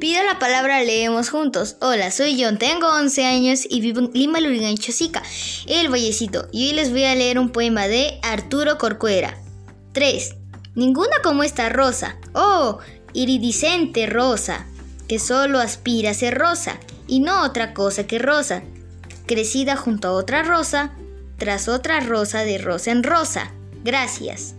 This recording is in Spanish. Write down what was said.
Pido la palabra, leemos juntos. Hola, soy John, tengo 11 años y vivo en Lima, Lurigan, Chosica, El Vallecito. Y hoy les voy a leer un poema de Arturo Corcuera. 3. Ninguna como esta rosa. Oh, iridiscente rosa, que solo aspira a ser rosa y no otra cosa que rosa, crecida junto a otra rosa, tras otra rosa de rosa en rosa. Gracias.